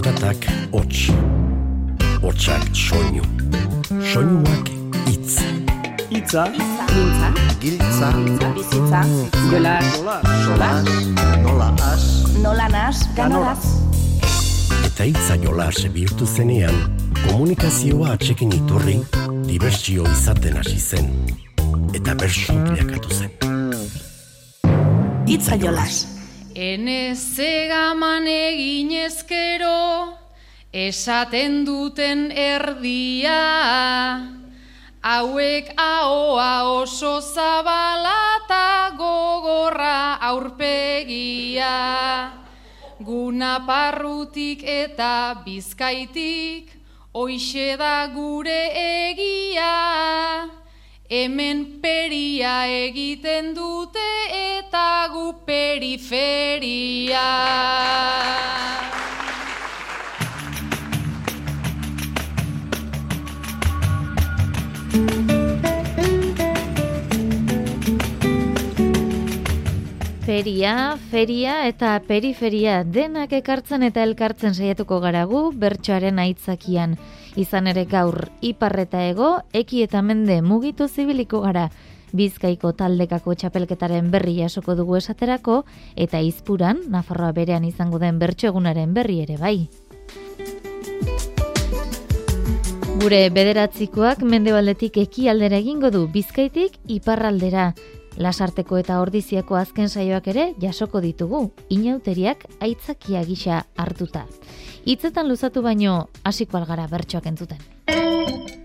Zaratak hots, hotsak soinu, soinuak itz. Itza, Giltza, Giltza, bizitza, jola, solas, nola as, nola nas, ganoraz. Eta itza jolas bihurtu zenean, komunikazioa atxekin iturri, dibertsio izaten hasi zen. Eta bersu bilakatu zen. Itza jolas. Enezegaman egin ezkero, esaten duten erdia, hauek ahoa oso zabala eta gogorra aurpegia. Guna parrutik eta bizkaitik, hoixe da gure egia. Hemen peria egiten dute eta gu periferia. Feria, feria eta periferia denak ekartzen eta elkartzen saiatuko gara gu bertsoaren aitzakian. Izan ere gaur ipar eta ego, eki eta mende mugitu zibiliko gara. Bizkaiko taldekako txapelketaren berri jasoko dugu esaterako eta izpuran, Nafarroa berean izango den bertso egunaren berri ere bai. Gure bederatzikoak mendebaldetik ekialdera egingo du Bizkaitik iparraldera. Lasarteko eta ordiziako azken saioak ere jasoko ditugu, inauteriak aitzakia gisa hartuta. Hitzetan luzatu baino hasiko algara bertsoak entzuten.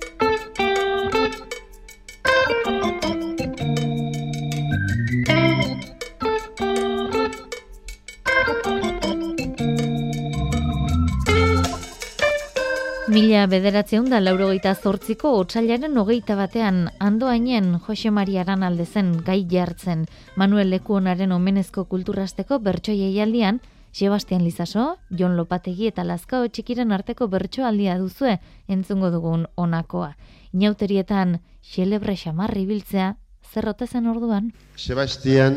Mila bederatzeun da laurogeita zortziko otxailaren hogeita batean andoainen Jose Maria alde zen gai jartzen Manuel Lekuonaren omenezko kulturasteko bertso jaialdian Sebastian Lizaso, Jon Lopategi eta Lazkao txikiren arteko bertso aldia duzue entzungo dugun onakoa. Inauterietan xelebre xamarri biltzea zerrote zen orduan? Sebastian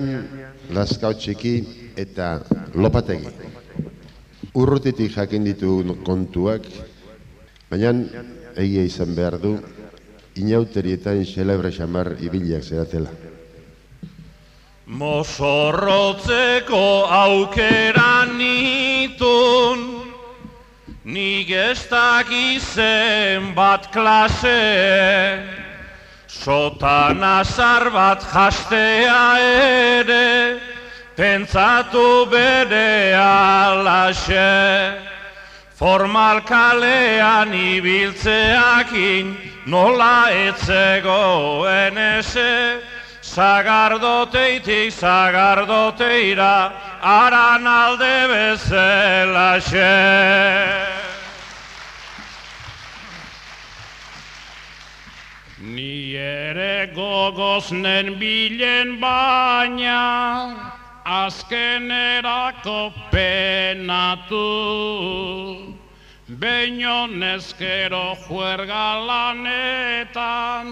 Lazkao txiki eta Lopategi. Urrutitik jakin ditu kontuak, baina egia izan behar du, inauterietan xelebre xamar ibiliak zeratela. Mosorrotzeko aukera nitun, nik ez dakizen bat klase, sotan azar bat jastea ere, pentsatu bere alaxe. Formal kalean ibiltzeakin nola etzegoen eze, Zagardoteitik zagardoteira aran alde bezala Ni ere gogoznen bilen baina azkenerako penatu. Beino neskero juerga lanetan,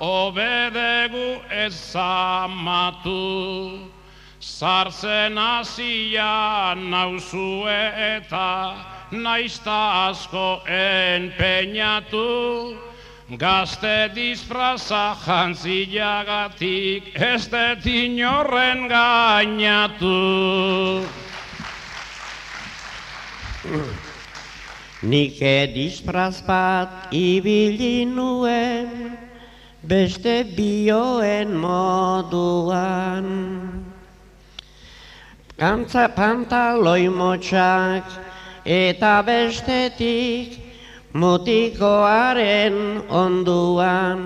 obedegu ezamatu. Zartzen hasia nauzue eta naizta asko enpeinatu. Gazte disfraza jantzilagatik ez det inorren gainatu. Nik disfraz bat ibili nuen, beste bioen moduan. Kantza pantaloi motxak eta bestetik mutikoaren onduan.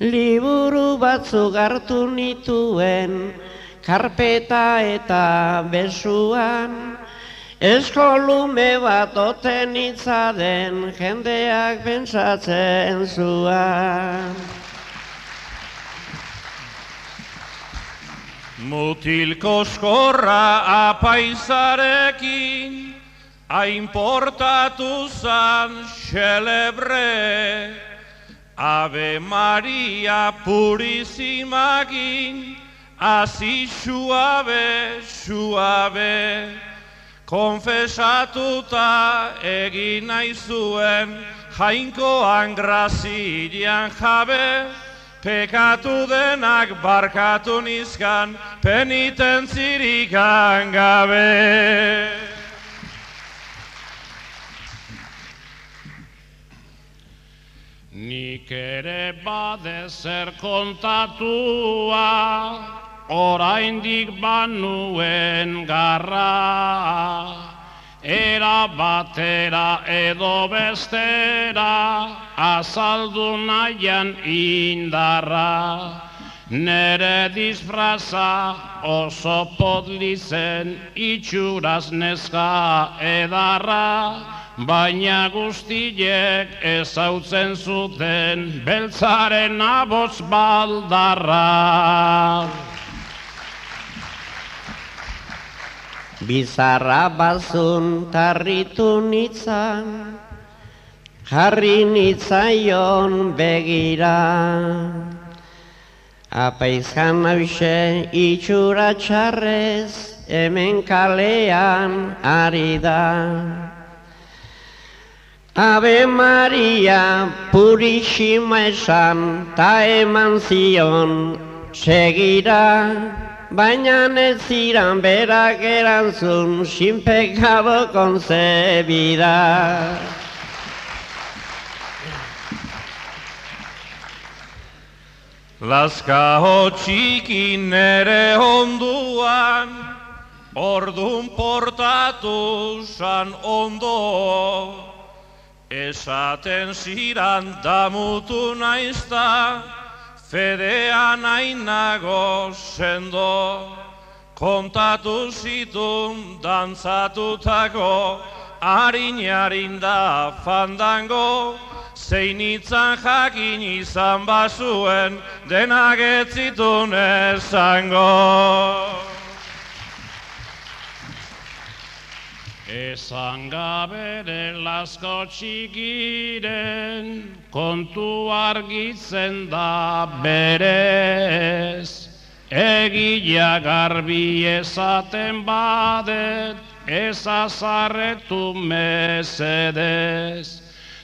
Liburu batzuk hartu nituen, karpeta eta besuan, Eskolume bat oten den jendeak pentsatzen zuan. Mutilko skorra apaizarekin, Ainportatu zan xelebre, Ave Maria purisimagin, Asi suabe, suabe, konfesatuta egin nahi zuen jainkoan grazian jabe, pekatu denak barkatu nizkan penitentzirikan gabe. Nik ere bade zer kontatua, oraindik banuen garra. Era batera edo bestera, azaldu nahian indarra. Nere disfraza oso podlizen itxuraz neska edarra, baina guztiek ezautzen zuten beltzaren aboz baldarra. Bizarra bazun tarritu nitzan, jarri nitzaion begira. Apaizkan hause itxura txarrez, hemen kalean ari da. Ave Maria purixima esan, ta eman zion segira. Baina ez ziran berak erantzun, sin pekado concebida. Lazkao txiki nere onduan, ordun portatu san ondo. Esaten ziran damutu naizta, fedean ainago sendo. Kontatu zitun dantzatutako, harin da fandango, zeinitzan jakin izan bazuen, denak ez zitun esango. Esan gabere lasko txikiren, kontu argitzen da berez. Egia garbi esaten badet, ezazarretu mesedez.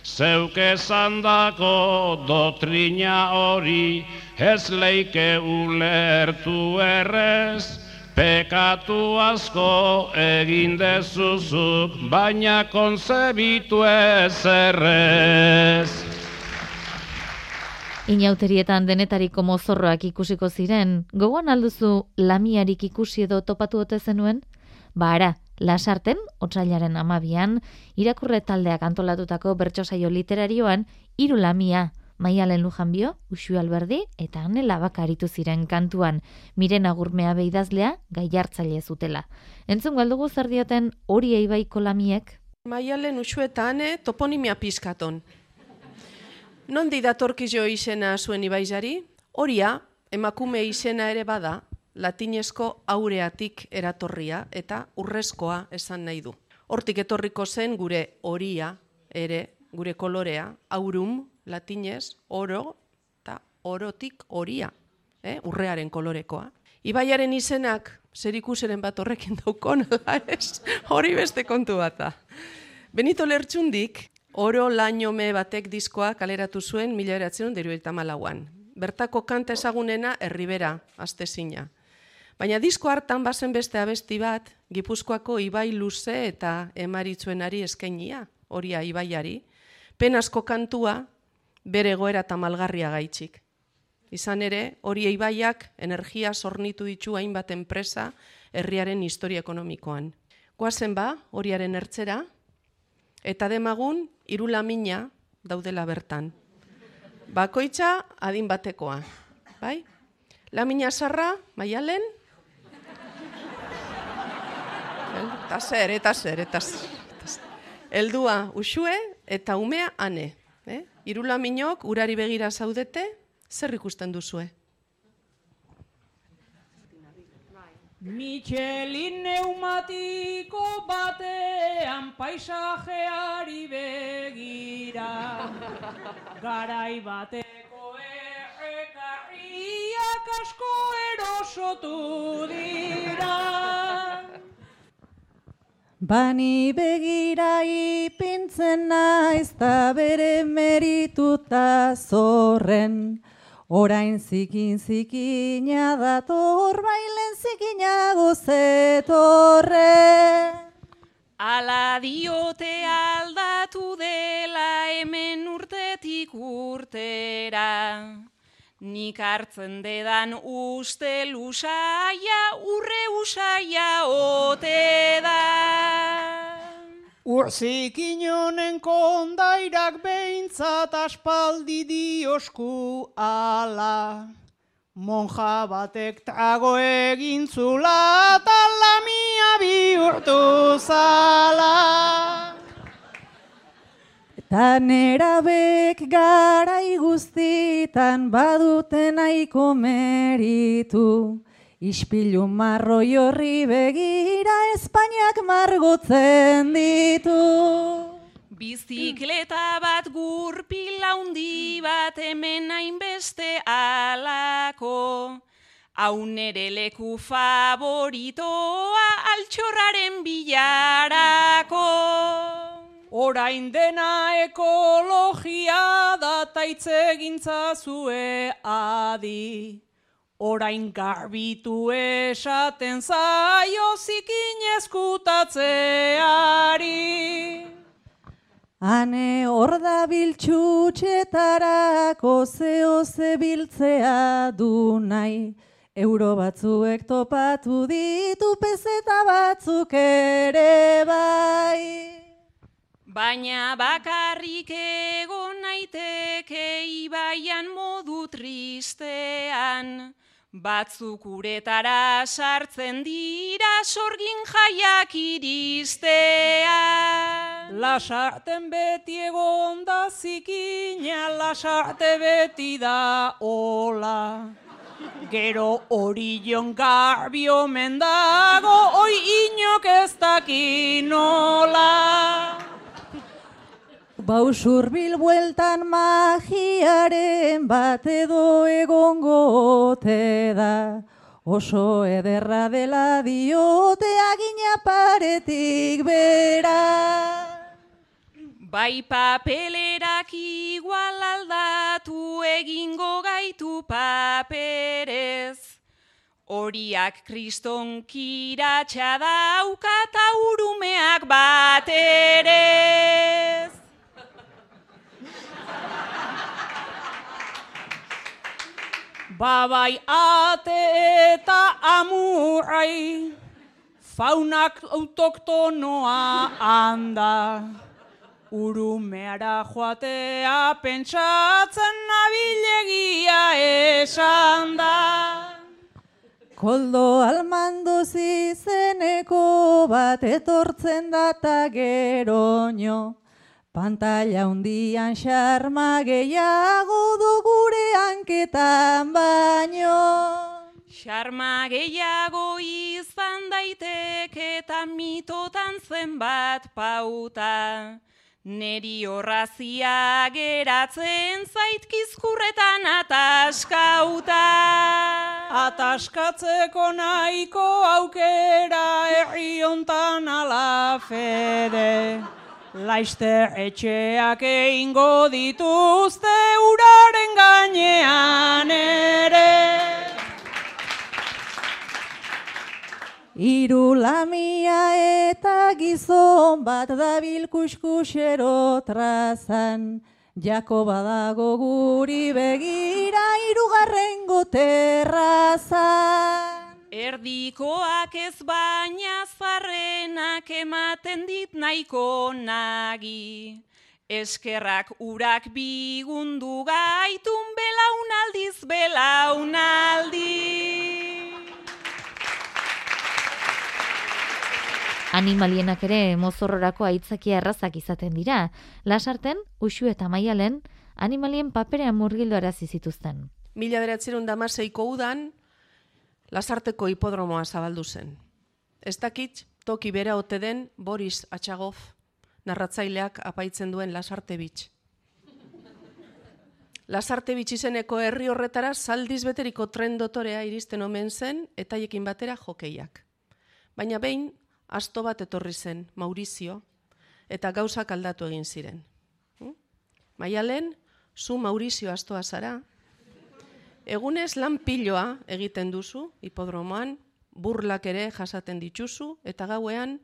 Zeuk esan dako dotrina hori, ez leike ulertu errez, Pekatu asko egin dezuzuk, baina konzebitu ez errez. Inauterietan denetariko mozorroak ikusiko ziren, gogoan alduzu lamiarik ikusi edo topatu ote zenuen? Ba ara, lasarten, otsailaren amabian, irakurre taldeak antolatutako bertsosaio literarioan, hiru lamia, Maialen Lujanbio, Uxu Alberdi eta Anela Bakaritu ziren kantuan, miren agurmea beidazlea gai hartzaile zutela. Entzun galdugu zer dioten hori eibaiko lamiek? Maialen Uxu eta Ane toponimia pizkaton. Nondi datorkizo izena zuen ibaizari? Horia, emakume izena ere bada, latinezko aureatik eratorria eta urrezkoa esan nahi du. Hortik etorriko zen gure horia ere, gure kolorea, aurum, latinez, oro, eta orotik horia, eh? urrearen kolorekoa. Ibaiaren izenak, zer ikuseren bat horrekin daukon, ez? hori beste kontu bat da. Benito Lertxundik, oro lainome batek diskoa kaleratu zuen mila eratzen malauan. Bertako kanta ezagunena herribera, astezina. Baina disko hartan bazen beste abesti bat, Gipuzkoako ibai luze eta emaritzuenari eskainia, horia ibaiari, penasko kantua bere goera eta malgarria gaitxik. Izan ere, hori eibaiak energia zornitu ditu hainbat enpresa herriaren historia ekonomikoan. Goazen ba, horiaren ertzera, eta demagun, hiru lamina daudela bertan. Bakoitza adin batekoa, bai? Lamina sarra, maialen? Eta zer, eta zer, eta zer. Eldua usue eta umea ane. Irula minok, urari begira zaudete, zer ikusten duzue? Michelin neumatiko batean paisajeari begira Garai bateko errekarriak asko erosotu dira Bani begira ipintzen naiz ta bere merituta zorren. Orain zikin zikina dator bailen zikinago zetorren. Ala diote aldatu dela hemen urtetik urtera. Nik hartzen dedan uste lusaia, urre usaia ote da. Urzikin honen kondairak behintzat aspaldi diosku ala. Monja batek trago egin zula eta lamia bihurtu zala. Eta nerabek garai guztitan baduten nahiko meritu. Ispilu marroi horri begira Espainiak margotzen ditu. Bizikleta bat gurpil handi bat hemen hainbeste alako. Hau nere leku favoritoa altxorraren bilarako. Orain dena ekologia da taitzegintza zue adi. Orain garbitu esaten zaio zikin eskutatzeari. Hane hor da biltxutxetarako zeo zebiltzea du nahi. Euro batzuek topatu ditu pezeta batzuk ere bai. Baina bakarrik egon naiteke ibaian modu tristean. Batzuk uretara sartzen dira sorgin jaiak iristean. Lasarten beti egon da zikina, lasarte beti da ola. Gero orion garbi omen dago, oi inok ez dakin Bausur bueltan magiaren bat edo egongo ote da. Oso ederra dela diote agina paretik bera. Bai papelerak igual aldatu egingo gaitu paperez. Horiak kriston kiratxa dauka eta urumeak baterez. Babai ate eta amurai, faunak autoktonoa handa. Urumeara joatea pentsatzen nabilegia esan da. Koldo almando zizeneko bat etortzen data geroño. Pantalla hundian xarma gehiago du gure hanketan baino. Xarma gehiago izan daiteke eta mitotan zenbat pauta. Neri horrazia geratzen zaitkizkurretan ataskauta. Ataskatzeko nahiko aukera herri hontan ala fede. Laister etxeak egingo dituzte uraren gainean ere. Iru lamia eta gizon bat dabil kuskusero trazan. Jako badago guri begira irugarrengo terrazan. Erdikoak ez baina zarrenak ematen dit nahiko nagi. Eskerrak urak bigundu gaitun belaunaldiz belaunaldi. Animalienak ere mozorrorako aitzakia errazak izaten dira. Lasarten, usu eta maialen, animalien paperean murgildo arazi zituzten. Mila beratzerun damaseiko udan, lasarteko hipodromoa zabaldu zen. Ez dakit, toki bera ote den Boris Atxagov, narratzaileak apaitzen duen lasarte bitx. Lasarte bitx izeneko herri horretara zaldiz beteriko tren dotorea iristen omen zen eta batera jokeiak. Baina behin, asto bat etorri zen, Maurizio, eta gauzak aldatu egin ziren. Hm? Maialen, zu Maurizio astoa zara, egunez lan piloa egiten duzu, hipodromoan, burlak ere jasaten dituzu, eta gauean,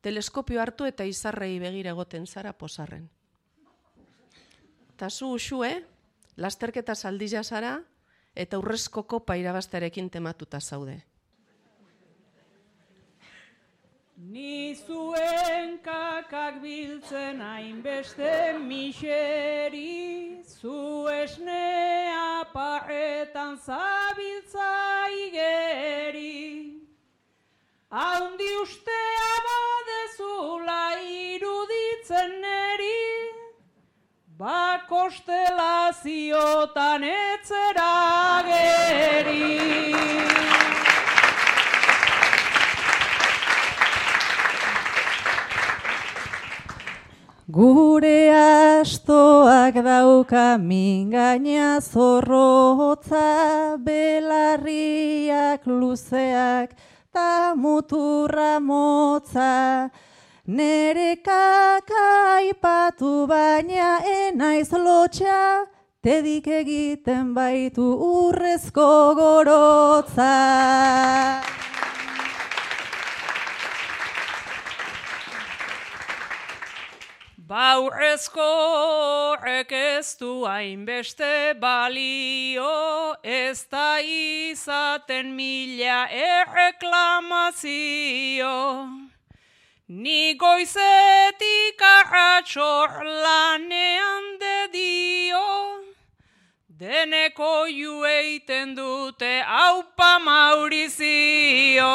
teleskopio hartu eta izarrei begira egoten zara posarren. Ta zu usue, lasterketa saldia zara, eta urrezko kopa irabaztearekin tematuta zaude. Ni zuen kakak biltzen hainbeste miseri, zu parretan zabiltza igeri. Haundi ustea badezula iruditzen neri, bakostelaziotan etzera geri. Gure astoak dauka mingaina zorrotza, belarriak luzeak ta muturra motza. Nere kakaipatu baina enaiz lotxa, tedik egiten baitu urrezko gorotza. Baurrezko ez du hainbeste balio, ez da izaten mila erreklamazio. Ni goizetik arratxor lanean dedio, deneko jueiten dute haupa Maurizio.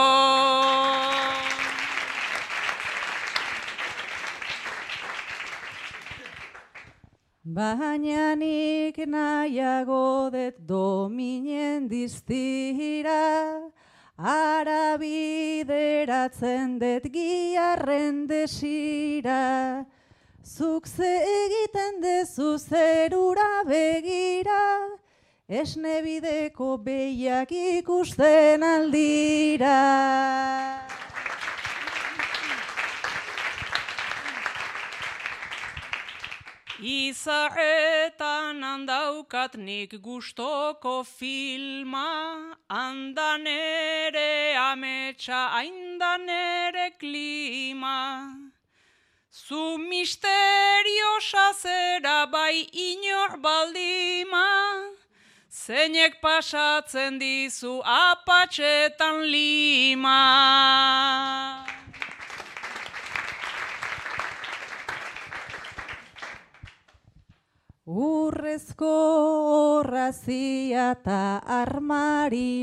Baina nik nahiago det dominen diztira, ara bideratzen det giarren desira. Zuk ze egiten dezu zerura begira, esne bideko behiak ikusten aldira. Izarretan handaukat nik gustoko filma, handan ere ametsa, haindan ere klima. Zu misteriosa zera bai inor baldima, zeinek pasatzen dizu apatxetan lima. Urrezko horrazia eta armarioa,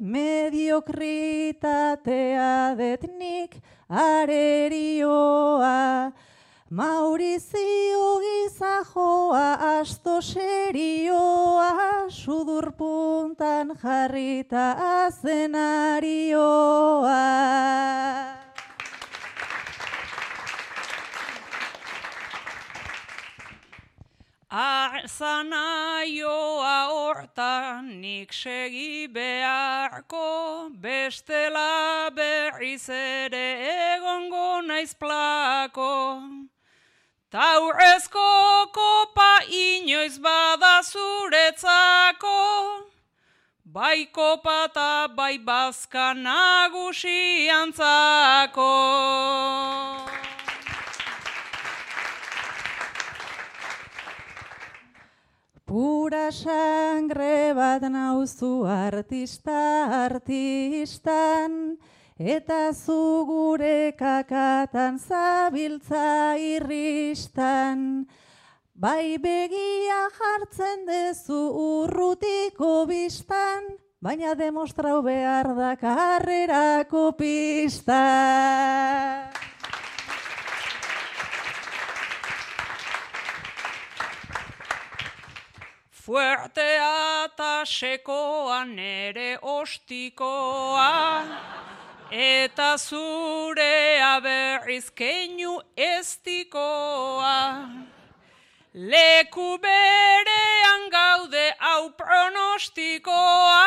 mediokritatea detnik arerioa. Maurizio gizajoa asto serioa, sudur puntan jarrita azenarioa. Arzana joa hortan nik segi beharko, bestela berriz ere egongo naiz plako. Taurrezko kopa inoiz bada zuretzako, bai kopa eta bai bazka nagusiantzako. Pura sangre bat nauzu artista artistan, eta zu gure kakatan zabiltza irristan. Bai begia jartzen dezu urrutiko bistan, baina demostrau behar da karrerako pista. Fuertea eta sekoa nere ostikoa, eta zurea berriz keinu estikoa. Leku berean gaude hau pronostikoa,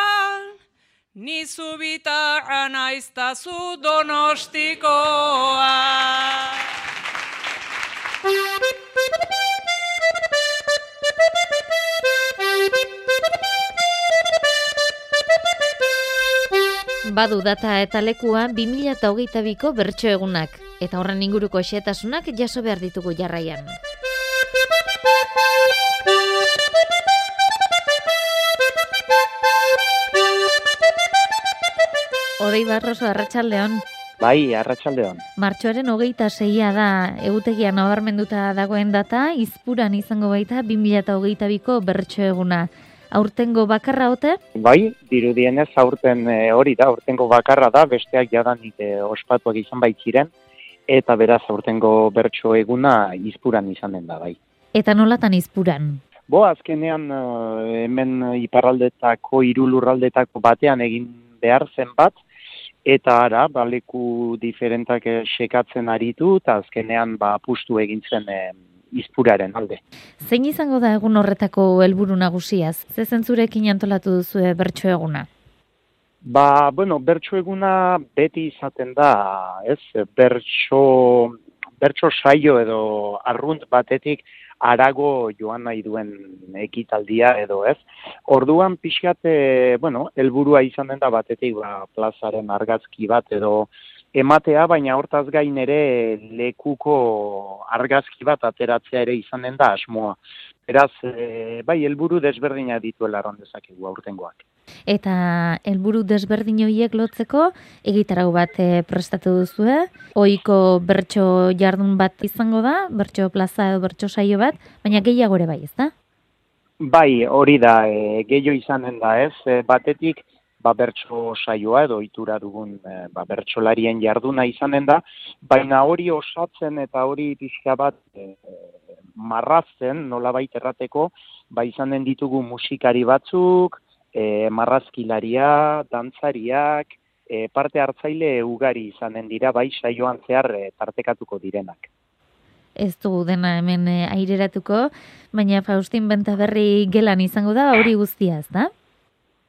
Ni zubitarra naiztazu donostikoa. Badu data eta lekua 2022ko bertso egunak eta horren inguruko xetasunak jaso behar ditugu jarraian. Odei barroso arratsaldeon. Bai, arratsaldeon. Martxoaren hogeita zeia da egutegia nabarmenduta dagoen data, izpuran izango baita 2022ko bertso eguna. Aurtengo bakarra ote? Bai, dirudienez aurten e, hori da, aurtengo bakarra da, besteak jadanik e, ospatuak izan baitziren, eta beraz aurtengo bertso eguna izpuran izan den da, bai. Eta nolatan izpuran? Bo, azkenean e, hemen iparraldetako, irulurraldetako batean egin behar zen bat, eta ara, baleku diferentak eh, sekatzen aritu, eta azkenean ba, pustu egin zen e, izpuraren alde. Zein izango da egun horretako helburu nagusiaz? Ze zentzurekin antolatu duzu bertso eguna? Ba, bueno, bertso eguna beti izaten da, ez? Bertso, bertso saio edo arrunt batetik arago joan nahi duen ekitaldia edo ez. Orduan pixate, bueno, helburua izan den da batetik ba, plazaren argazki bat edo ematea, baina hortaz gain ere lekuko argazki bat ateratzea ere izan den da asmoa. Beraz, e, bai, helburu desberdina dituela ron dezakegu aurtengoak. Eta helburu desberdin horiek lotzeko egitarau bat e, prestatu duzu, eh? Oiko bertso jardun bat izango da, bertso plaza edo bertso saio bat, baina gehiago ere bai, ezta? Bai, hori da, e, gehiago izanen da, ez? E, batetik, ba, bertso saioa edo itura dugun e, ba, bertsolarien jarduna izanen da, baina hori osatzen eta hori pixka bat e, marrazten, nola baita errateko, ba izanen ditugu musikari batzuk, e, marrazkilaria, dantzariak, e, parte hartzaile ugari izanen dira, bai saioan zehar e, tartekatuko direnak. Ez du dena hemen aireratuko, baina Faustin Bentaberri gelan izango da, hori guztia ez da?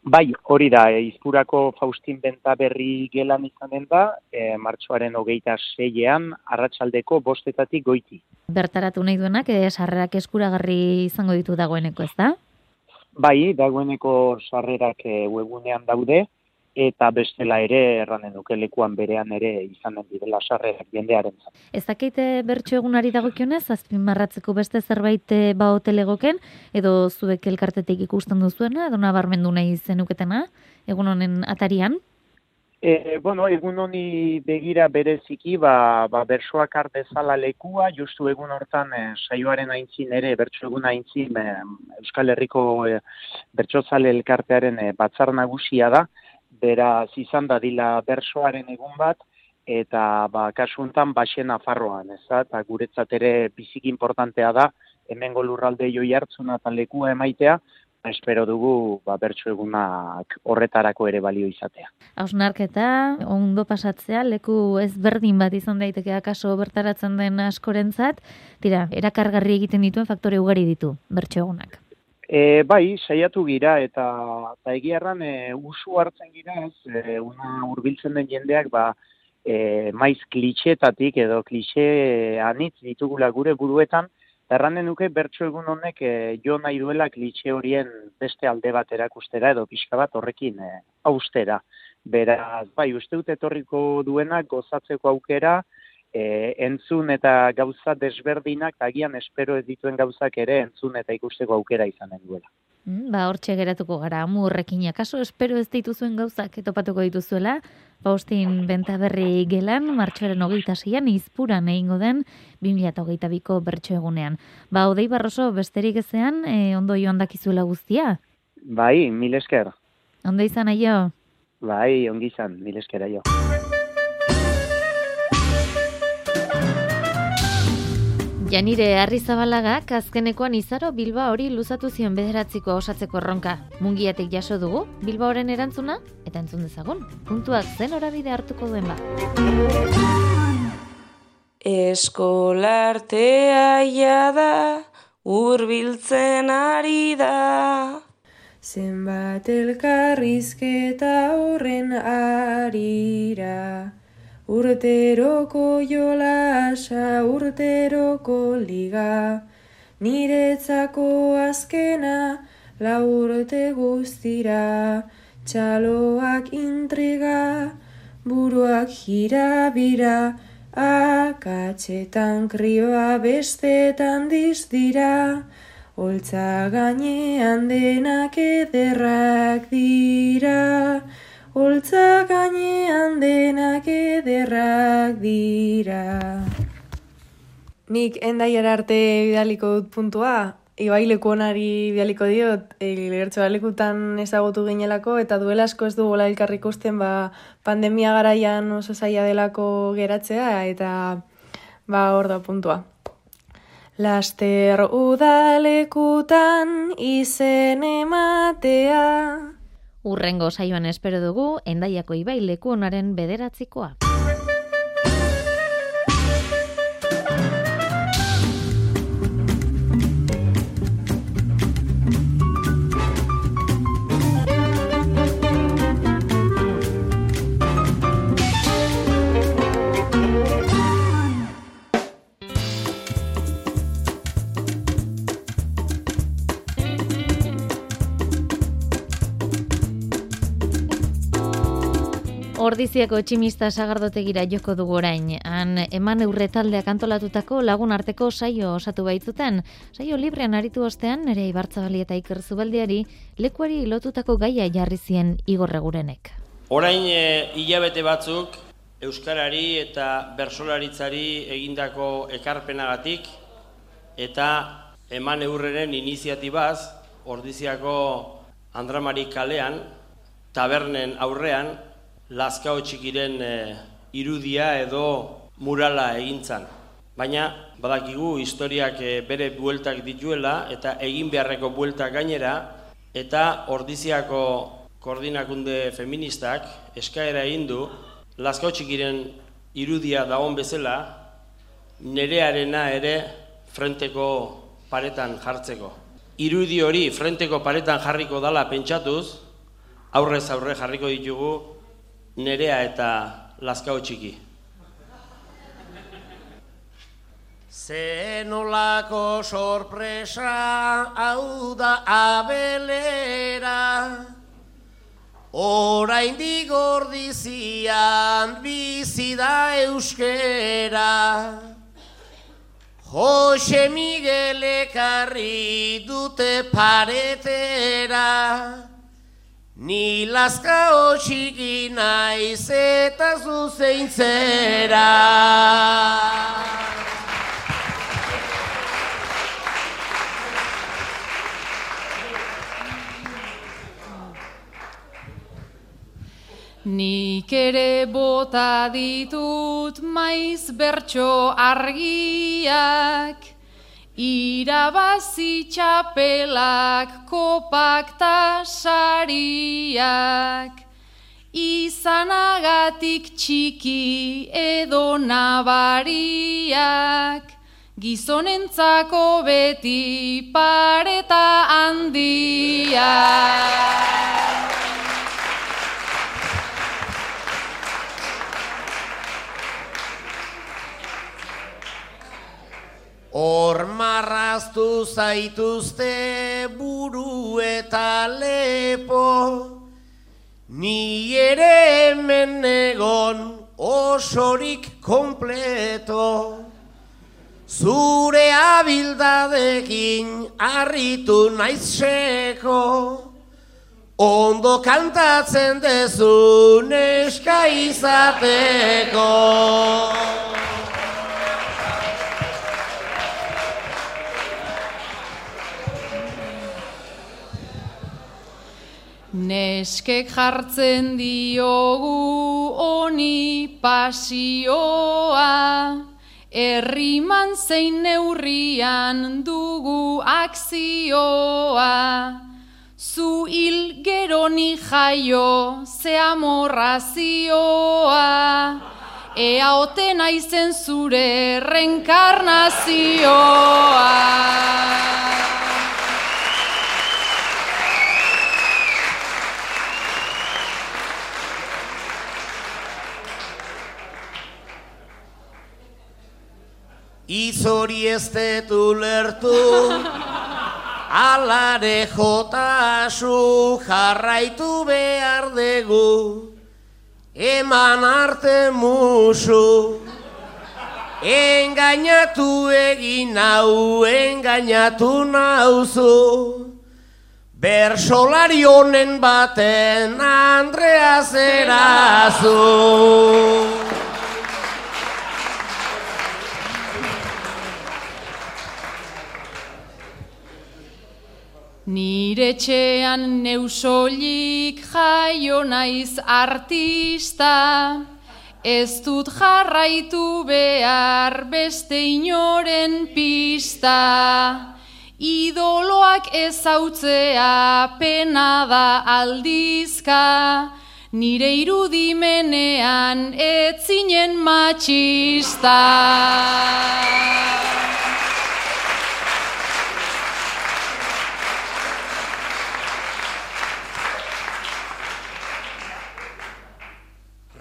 Bai, hori da, e, izpurako Faustin Bentaberri gelan izanen da, e, martxoaren hogeita seiean, arratsaldeko bostetatik goiti. Bertaratu nahi duenak, e, sarrerak eskuragarri izango ditu dagoeneko ez da? Bai, dagoeneko sarrerak e, webunean daude, eta bestela ere erranen duke lekuan berean ere izanen direla sarrerak jendearen. Ez dakite bertso egunari dagokionez, azpin marratzeko beste zerbait eh, ba hotelegoken, edo zuek elkartetik ikusten duzuena, edo nabarmendu nahi zenuketena, egun honen atarian? E, bueno, egun honi begira bereziki, ba, ba bersoak artezala lekua, justu egun hortan e, saioaren aintzin ere, bertso egun aintzin e, Euskal Herriko e, bertsozale elkartearen e, batzar nagusia da, beraz izan da dila bersoaren egun bat, eta ba, kasuntan baxen afarroan, ez da, eta guretzat ere biziki importantea da, hemengo lurralde joi hartzuna eta lekua emaitea, espero dugu ba, bertso egunak horretarako ere balio izatea. Hausnarketa, ondo pasatzea, leku ezberdin bat izan daiteke akaso bertaratzen den askorentzat, tira, erakargarri egiten dituen faktore ugari ditu, bertso egunak. E, bai, saiatu gira eta, eta egiarran e, usu hartzen gira ez, e, una urbiltzen den jendeak, ba, e, maiz klitxetatik edo klitxe anitz ditugula gure buruetan, Erranen nuke bertso egun honek e, jo nahi duela klitxe horien beste alde bat erakustera edo pixka bat horrekin e, austera. Beraz, bai, uste dut etorriko duenak gozatzeko aukera, e, entzun eta gauza desberdinak, agian espero ez dituen gauzak ere entzun eta ikusteko aukera izanen duela. Mm, ba, hortxe geratuko gara, amu horrekin akaso, espero ez dituzuen gauzak etopatuko dituzuela, Faustin Benta Berri gelan, martxoaren hogeita zeian, izpuran egingo den, 2008 biko bertso egunean. Ba, odei barroso, besterik ezean, e, ondo joan dakizuela guztia? Bai, mil esker. Ondo izan aio? Bai, ongi izan, mil esker aio. Janire Arrizabalaga azkenekoan izaro Bilba hori luzatu zion bederatziko osatzeko erronka. Mungiatik jaso dugu, Bilba horren erantzuna, eta entzun dezagun, puntuak zen horabide hartuko duen ba. Eskolartea ia da, urbiltzen ari da, zenbat elkarrizketa horren arira. Urteroko jolasa, urteroko liga, niretzako azkena, lau urte guztira, txaloak intriga, buruak jira bira, akatxetan krioa bestetan dizdira, holtza gainean denak ederrak dira, holtza gainean denak ederrak dira. Nik endaiara arte bidaliko dut puntua, Ibai onari bidaliko diot, e, lehertxo lekutan ezagutu ginelako, eta duela asko ez du gola elkarri ikusten, ba, pandemia garaian oso zaila delako geratzea, eta ba, hor da puntua. Laster udalekutan izen ematea. Urrengo saioan espero dugu, endaiako Ibai onaren bederatzikoa. Ordiziako tximista sagardotegira joko dugu orain. Han eman eurre taldeak antolatutako lagun arteko saio osatu baitzuten. Saio librean aritu ostean, nere ibartzabali eta iker zubaldiari, lekuari lotutako gaia jarri zien igorregurenek. Orain e, hilabete batzuk, Euskarari eta Bersolaritzari egindako ekarpenagatik, eta eman eurreren iniziatibaz, Ordiziako Andramari kalean, tabernen aurrean, Lazkao txikiren e, irudia edo murala egintzan. Baina, badakigu, historiak e, bere bueltak dituela eta egin beharreko bueltak gainera, eta ordiziako koordinakunde feministak eskaera egin du, Lazkao txikiren irudia dagoen bezala, nerearena ere frenteko paretan jartzeko. Irudi hori frenteko paretan jarriko dala pentsatuz, aurrez aurre jarriko ditugu nerea eta laskau txiki. Zenolako sorpresa hau da abelera. Orain digordizian bizi da euskera. Jose Miguel ekarri dute paretera Ni laska hotxiki naiz eta zuzeintzera. Nik ere bota ditut maiz bertso argiak, Irabazi txapelak, kopak ta sariak, izanagatik txiki edo nabariak, gizonentzako beti pareta handiak. Hor marraztu zaituzte buru eta lepo, ni ere hemen egon osorik kompleto. Zure abildadekin harritu naizseko, ondo kantatzen dezun eska izateko. Neskek jartzen diogu honi pasioa, erriman zein neurrian dugu akzioa. Zu hil geroni jaio, ze amorrazioa, ea ote naizen zure reenkarnazioa. Izori ez detu lertu, alare jotasu jarraitu behar dugu, eman arte musu. Engainatu egin hau, engainatu nauzu, bersolari honen baten Andrea zerazu. Nire txean neusolik jaio naiz artista, ez dut jarraitu behar beste inoren pista. Idoloak ezautzea pena da aldizka, nire irudimenean etzinen matxista.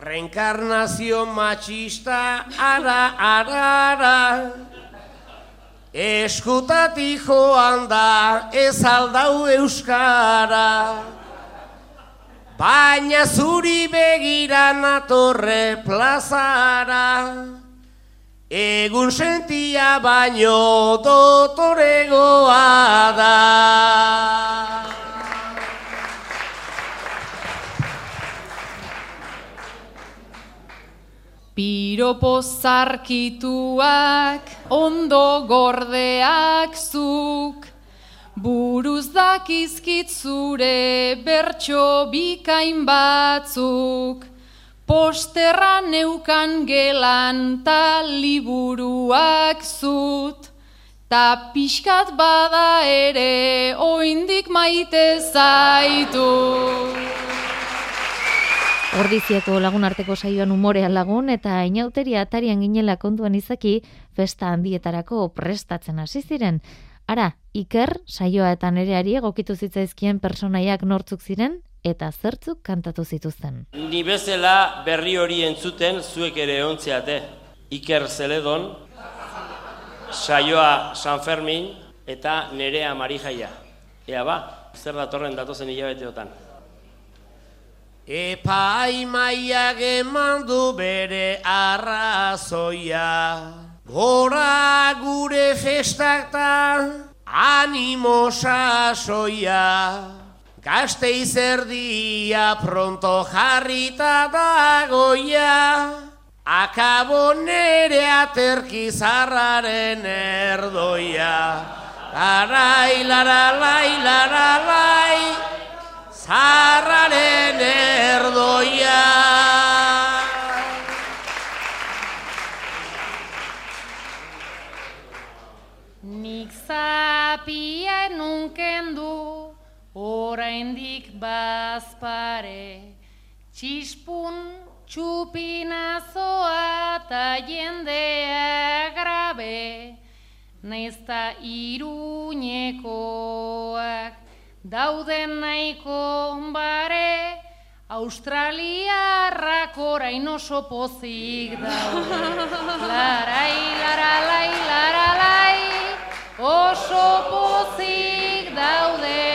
Reenkarnazio matxista, ara, ara, ara, eskutatik joan da ez aldau euskara. Baina zuri begira natorre plazara, egun sentia baino dotoregoa da. Piropo zarkituak, ondo gordeak zuk, buruz dakizkit zure bertso bikain batzuk, posterra neukan gelan ta liburuak zut, ta pixkat bada ere oindik maite zaitu. Ordiziako lagun arteko saioan umorean lagun eta inauteria atarian ginela kontuan izaki festa handietarako prestatzen hasi ziren. Ara, Iker saioa eta nereari egokitu zitzaizkien personaiak nortzuk ziren eta zertzuk kantatu zituzten. Ni bezala berri hori entzuten zuek ere ontzeate. Iker Zeledon, saioa San Fermin eta nerea Marijaia. Ea ba, zer datorren datozen hilabeteotan. Epaimaiak eman du bere arrazoia, gora gure festakta animo sasoia. Gazte izerdia pronto jarrita dagoia, akabo nere aterki zarraren erdoia. Larai, laralai, laralai, zarraren erdoia. Nik zapia nunken du, oraindik bazpare, txispun txupinazoa eta jendea grabe, naizta iruñekoak dauden nahiko bare, Australiarrak orain oso pozik daude. Larai, laralai, laralai, oso pozik daude.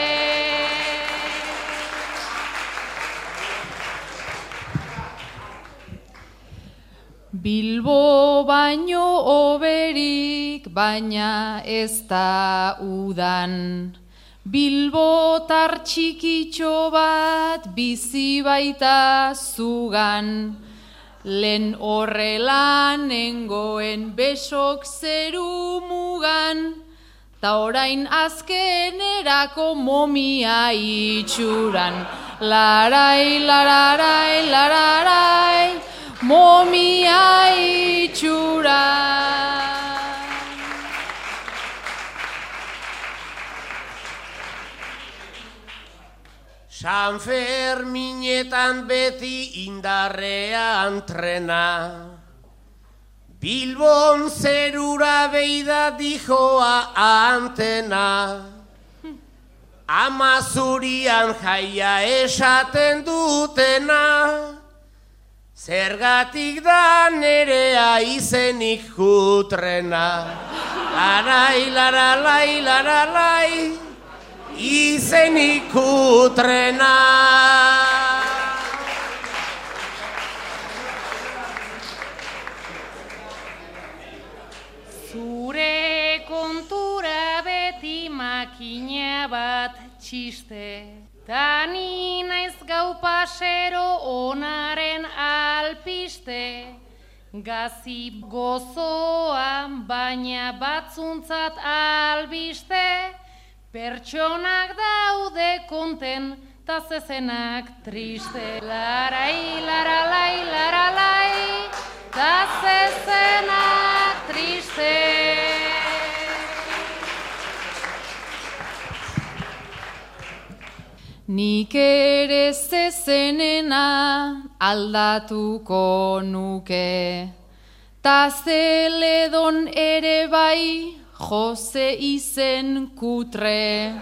Bilbo baino oberik, baina ez da udan. Bilbotar txikitxo bat bizi baita zugan, Len horrela nengoen besok zeru mugan, Ta orain azkenerako momia itxuran. Larai, lararai, lararai, momia itxuran. San Ferminetan beti indarrean trena, Bilbon zerura beida dijoa antena, Ama zurian jaia esaten dutena, Zergatik da nerea izenik kutrena Larai, laralai, laralai Izenik kutrena Zure kontura beti makina bat txiste. Tani naiz gau pasero onaren alpiste. Gazi gozoa baina batzuntzat albiste Pertsonak daude konten ta zezenak triste. Larai, laralai, laralai, ta zezenak triste. Nik ere zezenena aldatuko nuke, ta zeledon ere bai jose izen kutre.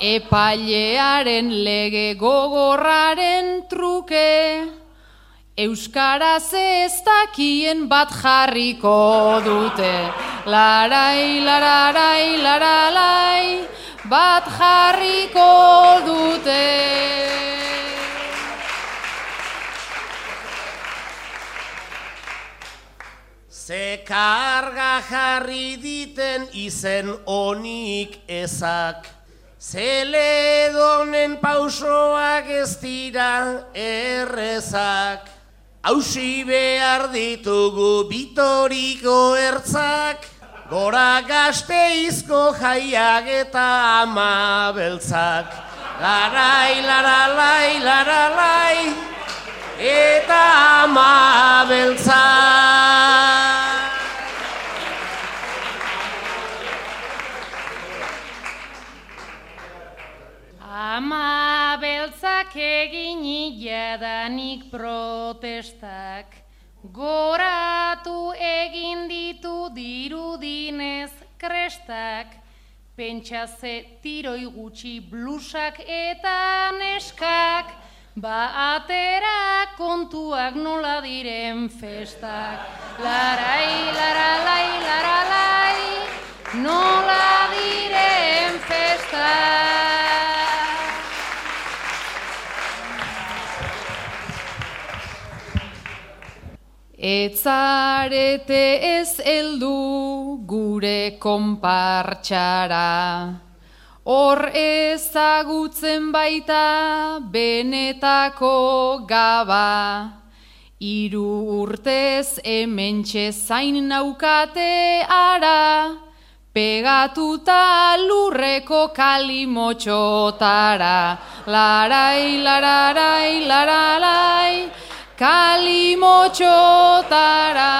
Epailearen lege gogorraren truke, Euskaraz ez dakien bat jarriko dute. Larai, lararai, laralai, bat jarriko dute. Ze karga jarri diten izen onik ezak, Zeledonen pausoak ez dira errezak, Hauzi behar ditugu bitoriko ertzak, Gora gazteizko jaiak eta ama beltzak. Larai, laralai, laralai, eta ama beltzak. Ama beltzak egin jadanik protestak, goratu egin ditu dirudinez krestak, pentsa ze tiroi gutxi blusak eta neskak, ba atera kontuak nola diren festak. Larai, laralai, laralai, nola diren festak. Etzarete ez heldu gure konpartxara, hor ezagutzen baita benetako gaba, hiru urtez hementxe zain naukate ara, pegatuta lurreko kalimotxotara, larai, lararai, laralai, kalimotxotara.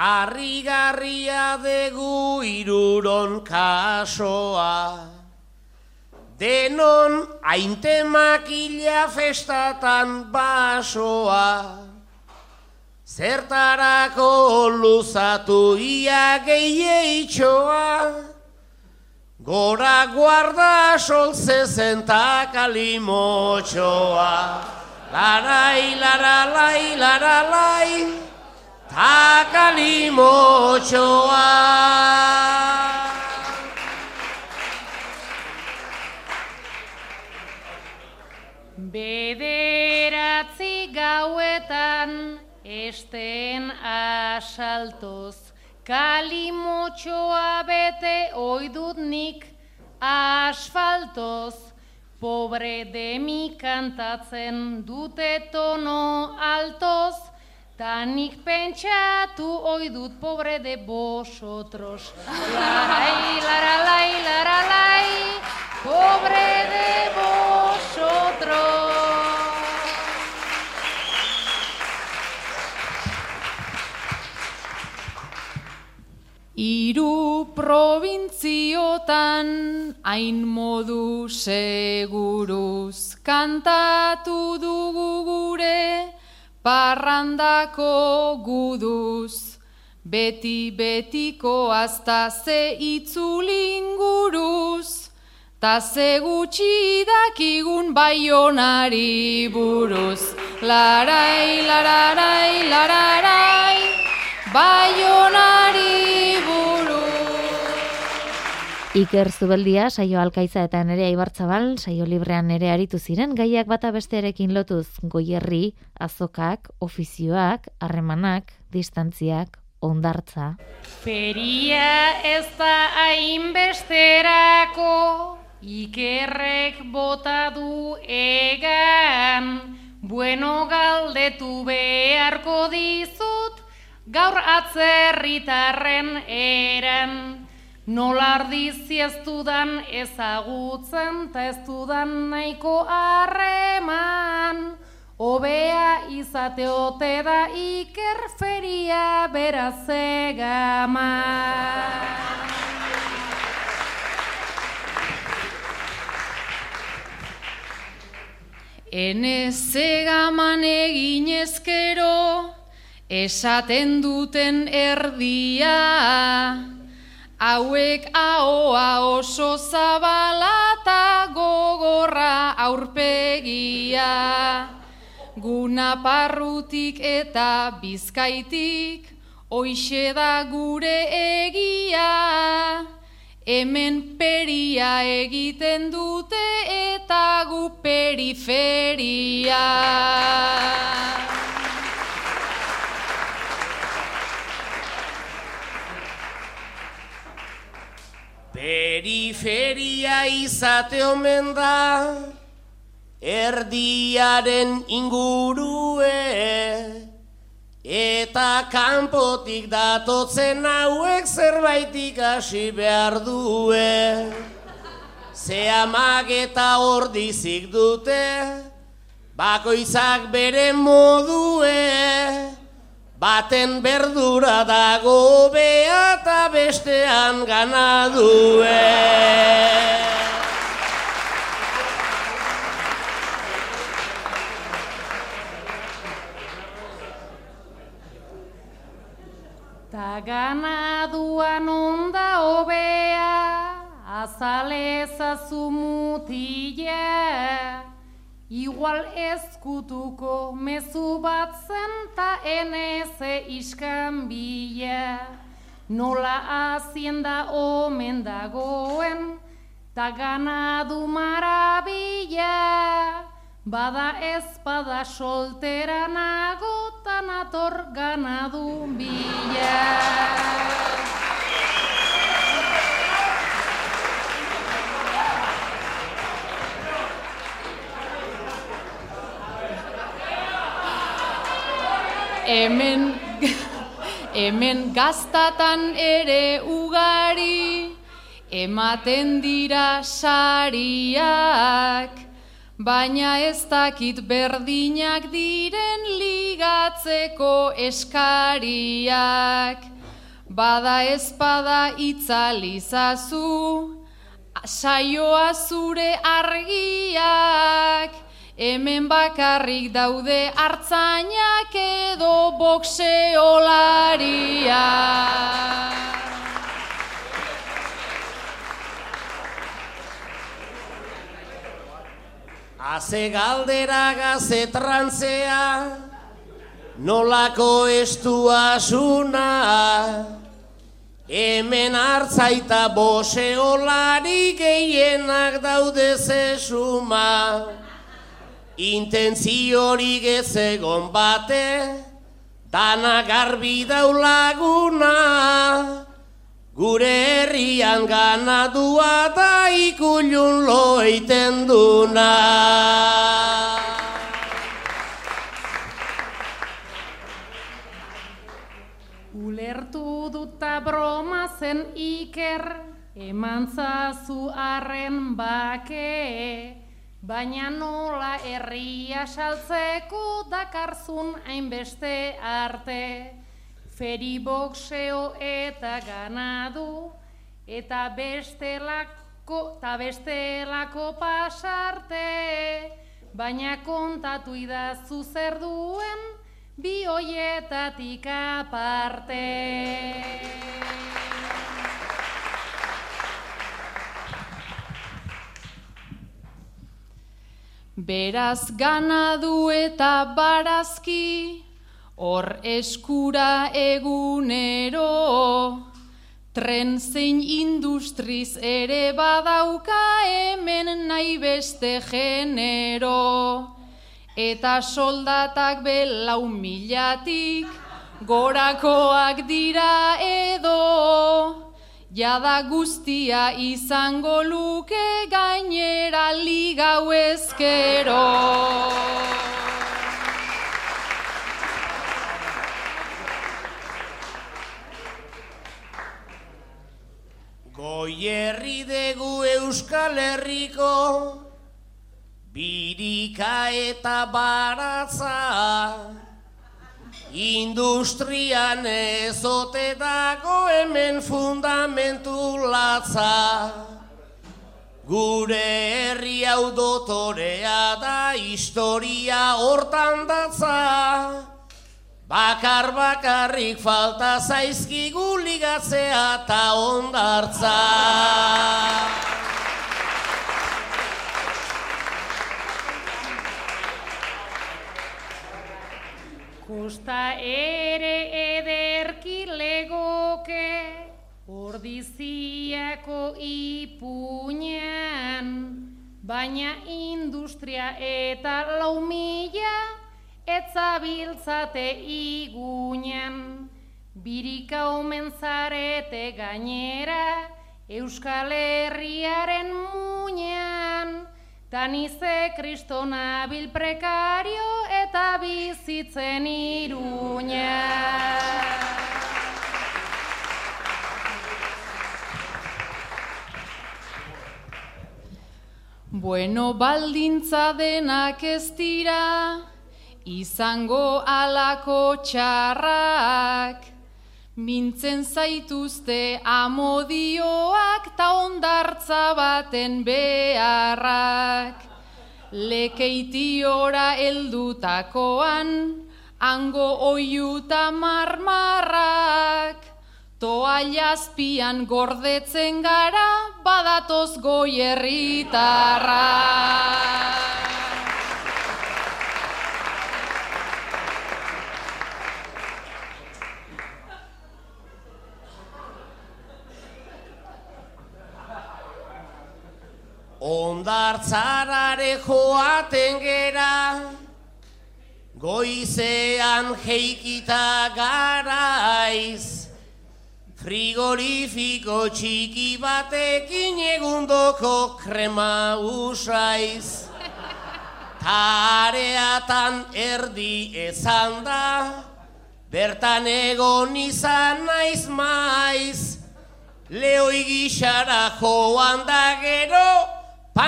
Arrigarria degu iruron kasoa, denon aintemakila festatan basoa, zertarako luzatu ia gehietxoa, Gora guarda sol zezenta kalimotxoa, larai, laralai, laralai, ta kalimotxoa. Bederatzi gauetan esten asaltoz, Kalimotxoa bete oidut nik asfaltoz, pobre demi kantatzen dute tono altoz, ta nik pentsatu oidut pobre de bosotros. Larai, laralai, laralai, pobre de vosotros. Iru provintziotan hain modu seguruz kantatu dugu gure parrandako guduz. Beti betiko azta ze itzulinguruz, Ta ze gutxi dakigun baionari buruz. Larai, lararai, lararai, baionari Iker Zubeldia, saio alkaiza eta nerea Ibartzabal, saio librean ere aritu ziren, gaiak bata bestearekin lotuz goierri, azokak, ofizioak, harremanak, distantziak, ondartza. Feria ez da hainbesterako, Ikerrek bota du egan, bueno galdetu beharko dizut, gaur atzerritarren eran. Nolar dizieztudan ezagutzen, ta ez dudan nahiko harreman, Obea izate ote da iker feria berazegama. Enezegaman egin ezkero, esaten duten erdia, hauek ahoa oso zabalata gogorra aurpegia. Guna parrutik eta bizkaitik, hoixe da gure egia, hemen peria egiten dute eta gu periferia. Periferia izate omen da, erdiaren ingurue, eta kanpotik datotzen hauek zerbaitik hasi behar due. Ze amag eta ordizik dute, bakoitzak bere modue, baten berdura dago bea eta bestean gana due. Ta ganaduan onda hobea, azalezazu mutila, igual ezkutuko mezu bat zen ta eneze iskan bila. Nola hazienda omen dagoen, ta ganadu marabila, bada ezpada soltera nagotan ator ganadu bila. Hemen, hemen gaztatan ere ugari, ematen dira sariak, baina ez dakit berdinak diren ligatzeko eskariak. Bada ezpada itzalizazu, saioa zure argiak, hemen bakarrik daude hartzainak edo bokseolariak. Haze galdera gaze trantzea, nolako estua asuna, hemen hartzaita bose olari gehienak daude zesuma. Intentziorik ez egon bate, dana garbi daulaguna, Gure herrian ganadua da ikullun loiten duna. Ulertu duta broma zen iker, eman zazu arren bake, baina nola herria saltzeko dakarzun hainbeste arte. Feri boxeo eta ganadu, eta bestelako, eta bestelako pasarte, baina kontatu idazu zer duen, bi hoietatik aparte. Beraz ganadu eta barazki, hor eskura egunero, tren zein industriz ere badauka hemen nahi beste genero. Eta soldatak belau milatik, gorakoak dira edo, Jada guztia izango luke gainera ligau ezkero. Goierri degu Euskal Herriko birika eta baratza Industrian ezote dago hemen fundamentu latza Gure herri hau dotorea da historia hortan datza. Bakar bakarrik falta zaizkigu ligatzea eta ondartza Kusta ere ederki legoke ordiziako ipuñan, baina industria eta lau mila etzabiltzate igunean. Birika omen zarete gainera Euskal Herriaren muñan, Tanize kristona bil prekario eta bizitzen iruña. Bueno, baldintza denak ez dira, izango alako txarrak, mintzen zaituzte amodioak ta ondartza baten beharrak. Lekeitiora eldutakoan, ango oiuta marmarrak, toallazpian gordetzen gara, badatoz goierritarrak. Ondartzarare joaten gera, goizean jeikita garaiz, frigorifiko txiki batekin egundoko krema usaiz. Tareatan erdi ezan da, bertan egon izan naiz maiz, lehoi gixara joan da gero,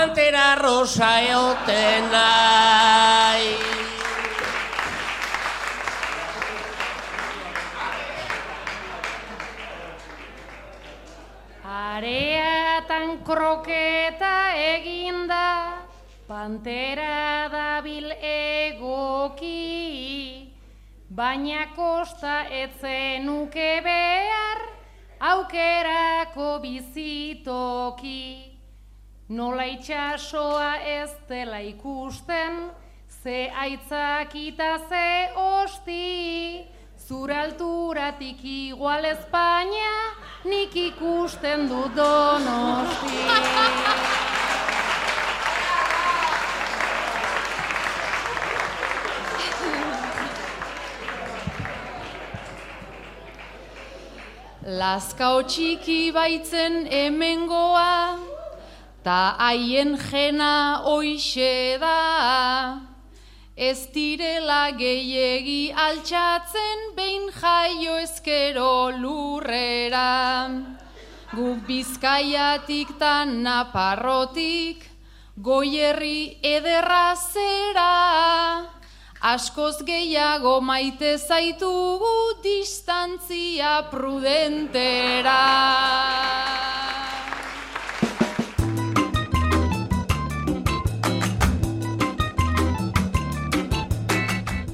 Pantera rosa eoten nahi. Areatan kroketa eginda, pantera dabil egoki, baina kosta etzenuke behar, aukerako bizitoki. Nola itxasoa ez dela ikusten, ze aitzakita ze osti, zure alturatik igual Espainia, nik ikusten du donosti. Lazkao txiki baitzen hemengoa, Ta haien jena oixe da, ez direla gehiegi altxatzen behin jaio ezkero lurrera. Guk bizkaiatik ta naparrotik, goierri ederra zera. Askoz gehiago maite zaitugu distantzia prudentera.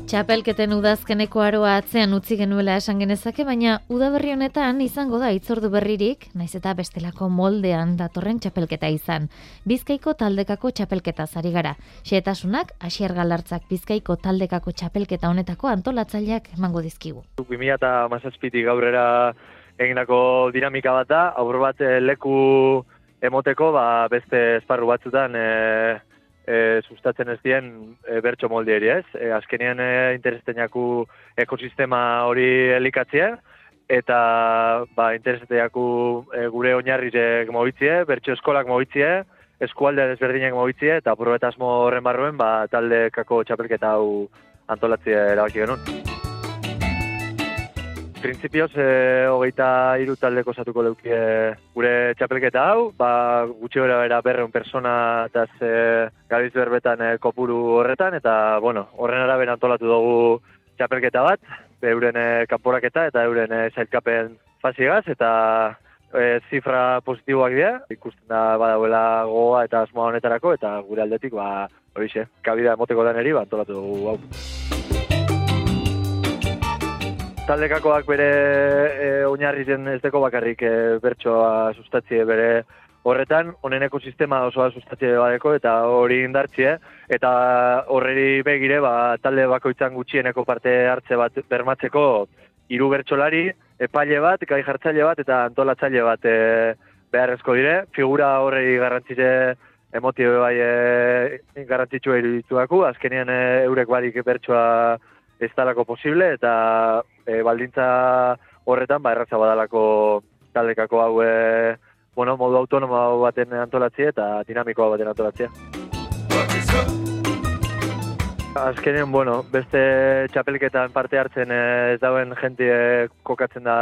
Txapelketen udazkeneko aroa atzean utzi genuela esan genezake, baina udaberri honetan izango da itzordu berririk, naiz eta bestelako moldean datorren txapelketa izan. Bizkaiko taldekako txapelketa zari gara. Xetasunak, asier galartzak Bizkaiko taldekako txapelketa honetako antolatzaileak emango dizkigu. 2000 eta mazazpitik aurrera eginako dinamika bat da, aur bat eh, leku emoteko, ba, beste esparru batzutan e, e, sustatzen ez dien e, bertso moldieri ez. E, azkenien e, interestenaku ekosistema hori elikatzea, eta ba, interestenaku e, gure oinarrizek mobitzie, bertso eskolak mobitzie, eskualde desberdinek mobitzie, eta probetasmo horren barruen, ba, talde kako txapelketa hau antolatzea erabaki genuen. Printzipioz, e, hogeita iru taldeko zatuko leukie gure txapelketa hau, ba, gutxi gara bera berreun persona eta e, gabiz berbetan e, kopuru horretan, eta, bueno, horren arabera antolatu dugu txapelketa bat, euren e, kanporaketa eta euren e, zailkapen fazigaz, eta e, zifra positiboak dira, ikusten da badauela goa eta asmoa honetarako, eta gure aldetik, ba, horixe, kabida emoteko deneri, ba, antolatu dugu hau taldekakoak bere e, oinarri zen ez deko bakarrik e, bertsoa sustatzie bere horretan, honen ekosistema osoa sustatzie badeko eta hori indartzie, eta horreri begire ba, talde bakoitzan gutxieneko parte hartze bat bermatzeko hiru bertsolari, epaile bat, gai jartzaile bat eta antolatzaile bat e, beharrezko dire, figura horrei garrantzitze emotio bai e, garrantzitsua irudituaku, azkenien e, eurek barik bertsoa ez talako posible, eta e, baldintza horretan, ba, erratza badalako taldekako hau, e, bueno, modu autonomo baten antolatzea eta dinamikoa baten antolatzea. Azkenen, bueno, beste txapelketan parte hartzen e, ez dauen jente kokatzen da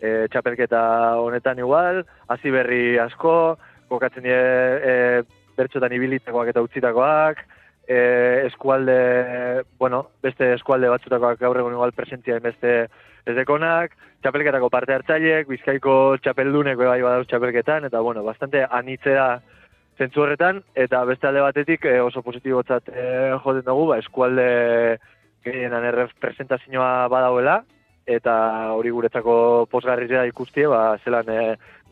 e, txapelketa honetan igual, hasi berri asko, kokatzen die e, bertxotan ibilitzekoak eta utzitakoak, e, eskualde, bueno, beste eskualde batzutakoak gaur egun igual presentzia beste ez dekonak, txapelketako parte hartzaileek, bizkaiko txapeldunek bai badauz txapelketan, eta bueno, bastante anitzea zentzu horretan, eta beste alde batetik e, oso positibotzat e, joden dugu, ba, eskualde gehienan errepresentazioa badauela, eta hori guretzako posgarrizea ikustie, ba, zelan e,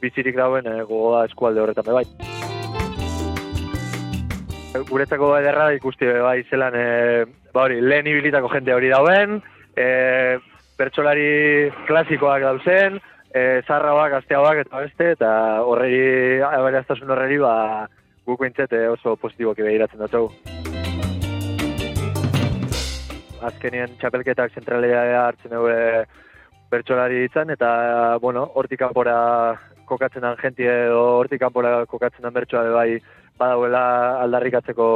bizirik dauen e, gogoa eskualde horretan bai guretzako ederra ikusti bai zelan e, ba hori, lehen ibilitako jende hori dauen, e, pertsolari klasikoak dauzen, e, zarrauak, gazteagoak eta beste, eta horreri, aberaztasun horreri, ba, guk e, oso positiboki behiratzen dut Azkenien txapelketak zentralea hartzen dugu pertsolari ditzen, eta, bueno, hortik kanpora kokatzen den jentie, edo hortik kanpora kokatzen den bertsoa bai, badauela aldarrikatzeko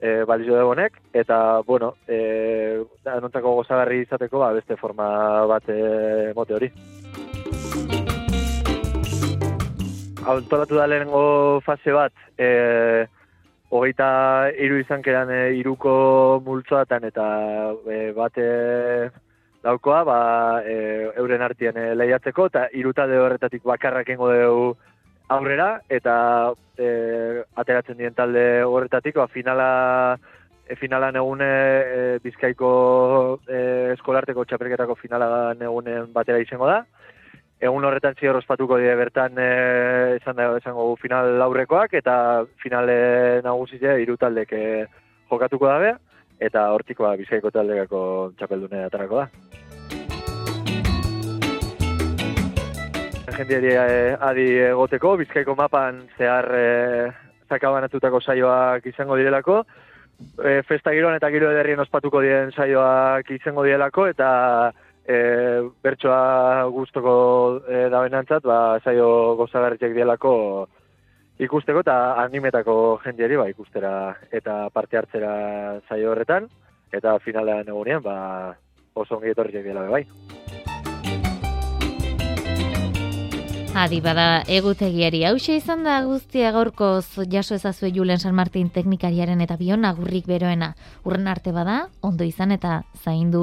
e, balizio honek eta bueno, eh anontako gozagarri izateko ba, beste forma bat e, hori. Autolatu da lehenengo fase bat, e, hogeita iru izan e, iruko multzoatan eta e, bate daukoa, ba, e, euren artien e, lehiatzeko, eta irutade horretatik bakarrak ingo dugu aurrera eta e, ateratzen dien talde horretatik, ba, finala e, finalan egune e, Bizkaiko e, eskolarteko txapelketako finala egunen batera izango da. Egun horretan zior ospatuko die bertan e, esan da esango final aurrekoak eta finale nagusite hiru taldek e, jokatuko dabe eta hortikoa Bizkaiko taldekako txapeldune atarako da. Jendeari eh, adi egoteko, bizkaiko mapan zehar eh, zakabanatutako saioak izango direlako, eh, festa giroan eta giro ederrien ospatuko diren saioak izango direlako, eta eh, bertsoa guztoko eh, dabenantzat, ba, saio gozagarritxek direlako ikusteko eta animetako jendeari ba, ikustera eta parte hartzera saio horretan, eta finalean egunean ba, oso ongi etorriak dira bai. Adi bada egutegiari hause izan da guztia gaurko jaso ezazue Julen San Martin teknikariaren eta bion agurrik beroena. Urren arte bada, ondo izan eta zaindu.